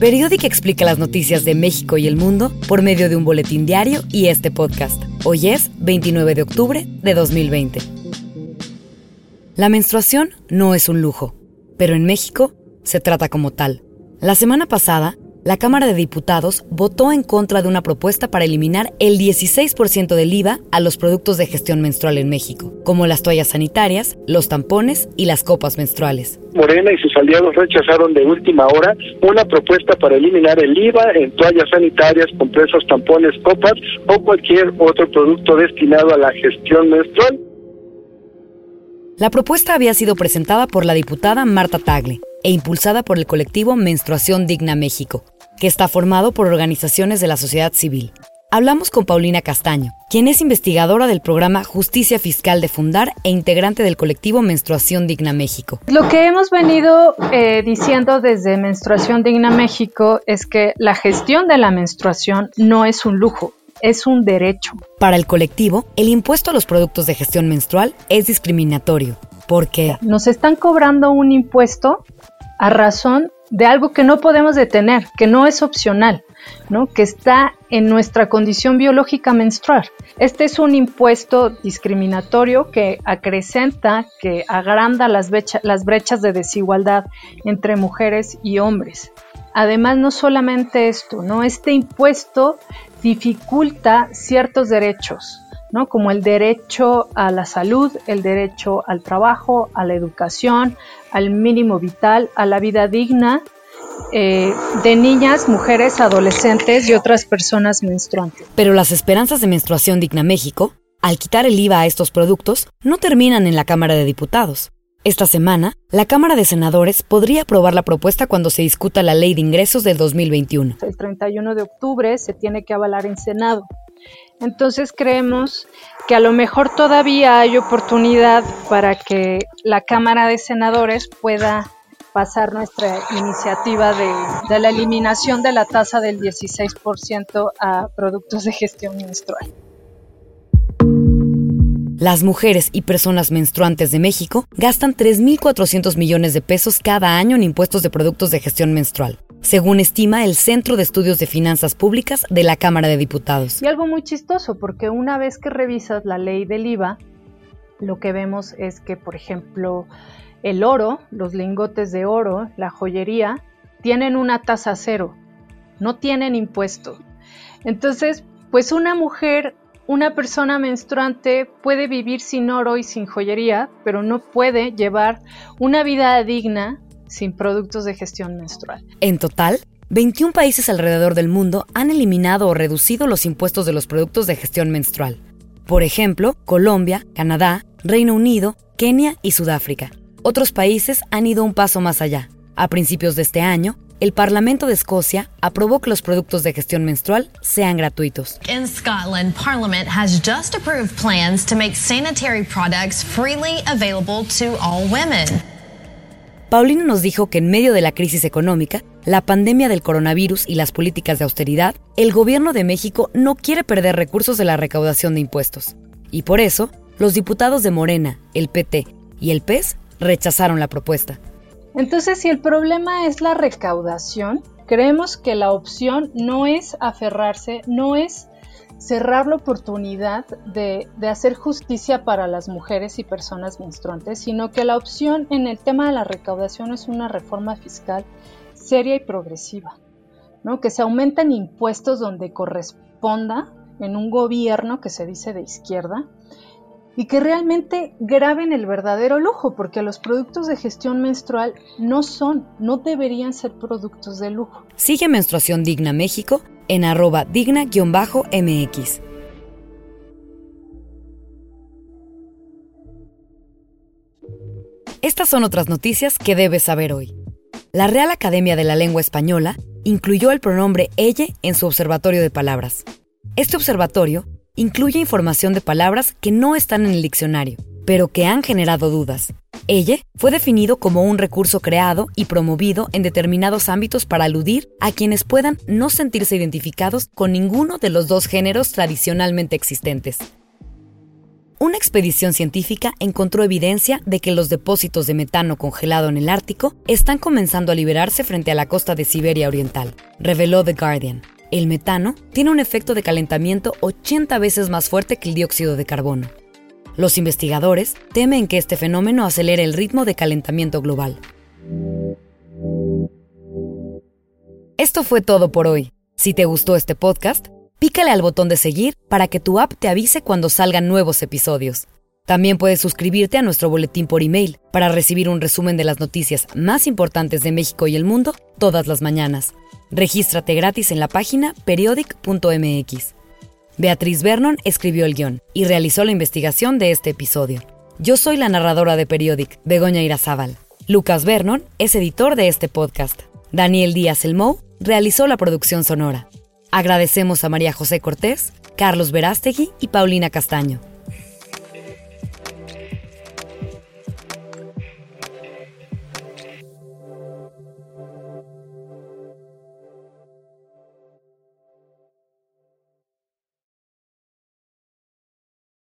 Periódica explica las noticias de México y el mundo por medio de un boletín diario y este podcast. Hoy es 29 de octubre de 2020. La menstruación no es un lujo, pero en México se trata como tal. La semana pasada, la Cámara de Diputados votó en contra de una propuesta para eliminar el 16% del IVA a los productos de gestión menstrual en México, como las toallas sanitarias, los tampones y las copas menstruales. Morena y sus aliados rechazaron de última hora una propuesta para eliminar el IVA en toallas sanitarias, compresos, tampones, copas o cualquier otro producto destinado a la gestión menstrual. La propuesta había sido presentada por la diputada Marta Tagle e impulsada por el colectivo Menstruación Digna México, que está formado por organizaciones de la sociedad civil. Hablamos con Paulina Castaño, quien es investigadora del programa Justicia Fiscal de Fundar e integrante del colectivo Menstruación Digna México. Lo que hemos venido eh, diciendo desde Menstruación Digna México es que la gestión de la menstruación no es un lujo, es un derecho. Para el colectivo, el impuesto a los productos de gestión menstrual es discriminatorio, porque nos están cobrando un impuesto a razón de algo que no podemos detener, que no es opcional, ¿no? que está en nuestra condición biológica menstrual. Este es un impuesto discriminatorio que acrecenta, que agranda las, las brechas de desigualdad entre mujeres y hombres. Además, no solamente esto, ¿no? Este impuesto dificulta ciertos derechos, ¿no? Como el derecho a la salud, el derecho al trabajo, a la educación, al mínimo vital, a la vida digna eh, de niñas, mujeres, adolescentes y otras personas menstruantes. Pero las esperanzas de menstruación digna México, al quitar el IVA a estos productos, no terminan en la Cámara de Diputados. Esta semana, la Cámara de Senadores podría aprobar la propuesta cuando se discuta la Ley de Ingresos del 2021. El 31 de octubre se tiene que avalar en Senado. Entonces creemos que a lo mejor todavía hay oportunidad para que la Cámara de Senadores pueda pasar nuestra iniciativa de, la eliminación de la tasa del 16% a productos de gestión menstrual. Las mujeres y personas menstruantes de México gastan 3.400 millones de pesos cada año en impuestos de productos de gestión menstrual según estima el Centro de Estudios de Finanzas Públicas de la Cámara de Diputados. Y algo muy chistoso, porque una vez que revisas la ley del IVA, lo que vemos es que, por ejemplo, el oro, los lingotes de oro, la joyería, tienen una tasa cero, no tienen impuesto. Entonces, pues una mujer, una persona menstruante puede vivir sin oro y sin joyería, pero no puede llevar una vida digna sin productos de gestión menstrual. En total, 21 países alrededor del mundo han eliminado o reducido los impuestos de los productos de gestión menstrual. Por ejemplo, Colombia, Canadá, Reino Unido, Kenia y Sudáfrica. Otros países han ido un paso más allá. A principios de este año, el Parlamento de Escocia aprobó que los productos de gestión menstrual sean gratuitos. In Scotland, Parliament has just approved plans to make sanitary products freely available to all women. Paulino nos dijo que en medio de la crisis económica, la pandemia del coronavirus y las políticas de austeridad, el gobierno de México no quiere perder recursos de la recaudación de impuestos. Y por eso, los diputados de Morena, el PT y el PES rechazaron la propuesta. Entonces, si el problema es la recaudación, creemos que la opción no es aferrarse, no es cerrar la oportunidad de, hacer justicia para las mujeres y personas menstruantes, sino que la opción en el tema de la recaudación es una reforma fiscal seria y progresiva, ¿no? que se aumenten impuestos donde corresponda en un gobierno que se dice de izquierda y que realmente graben el verdadero lujo, porque los productos de gestión menstrual no son, no deberían ser productos de lujo. Sigue Menstruación Digna México en arroba digna-mx. Estas son otras noticias que debes saber hoy. La Real Academia de la Lengua Española incluyó el pronombre elle en su observatorio de palabras. Este observatorio incluye información de palabras que no están en el diccionario, pero que han generado dudas. Elle fue definido como un recurso creado y promovido en determinados ámbitos para aludir a quienes puedan no sentirse identificados con ninguno de los dos géneros tradicionalmente existentes. una expedición científica encontró evidencia de que los depósitos de metano congelado en el Ártico están comenzando a liberarse frente a la costa de Siberia Oriental, reveló The Guardian. El metano tiene un efecto de calentamiento 80 veces más fuerte que el dióxido de carbono. Los investigadores temen que este fenómeno acelere el ritmo de calentamiento global. Esto fue todo por hoy. Si te gustó este podcast, pícale al botón de seguir para que tu app te avise cuando salgan nuevos episodios. También puedes suscribirte a nuestro boletín por email para recibir un resumen de las noticias más importantes de México y el mundo todas las mañanas. Regístrate gratis en la página periodic.mx. Beatriz Vernon escribió el guion y realizó la investigación de este episodio. Yo soy la narradora de Periodic, Begoña Irazábal. Lucas Vernon es editor de este podcast. Daniel Díaz Elmou realizó la producción sonora. Agradecemos a María José Cortés, Carlos Verástegui y Paulina Castaño.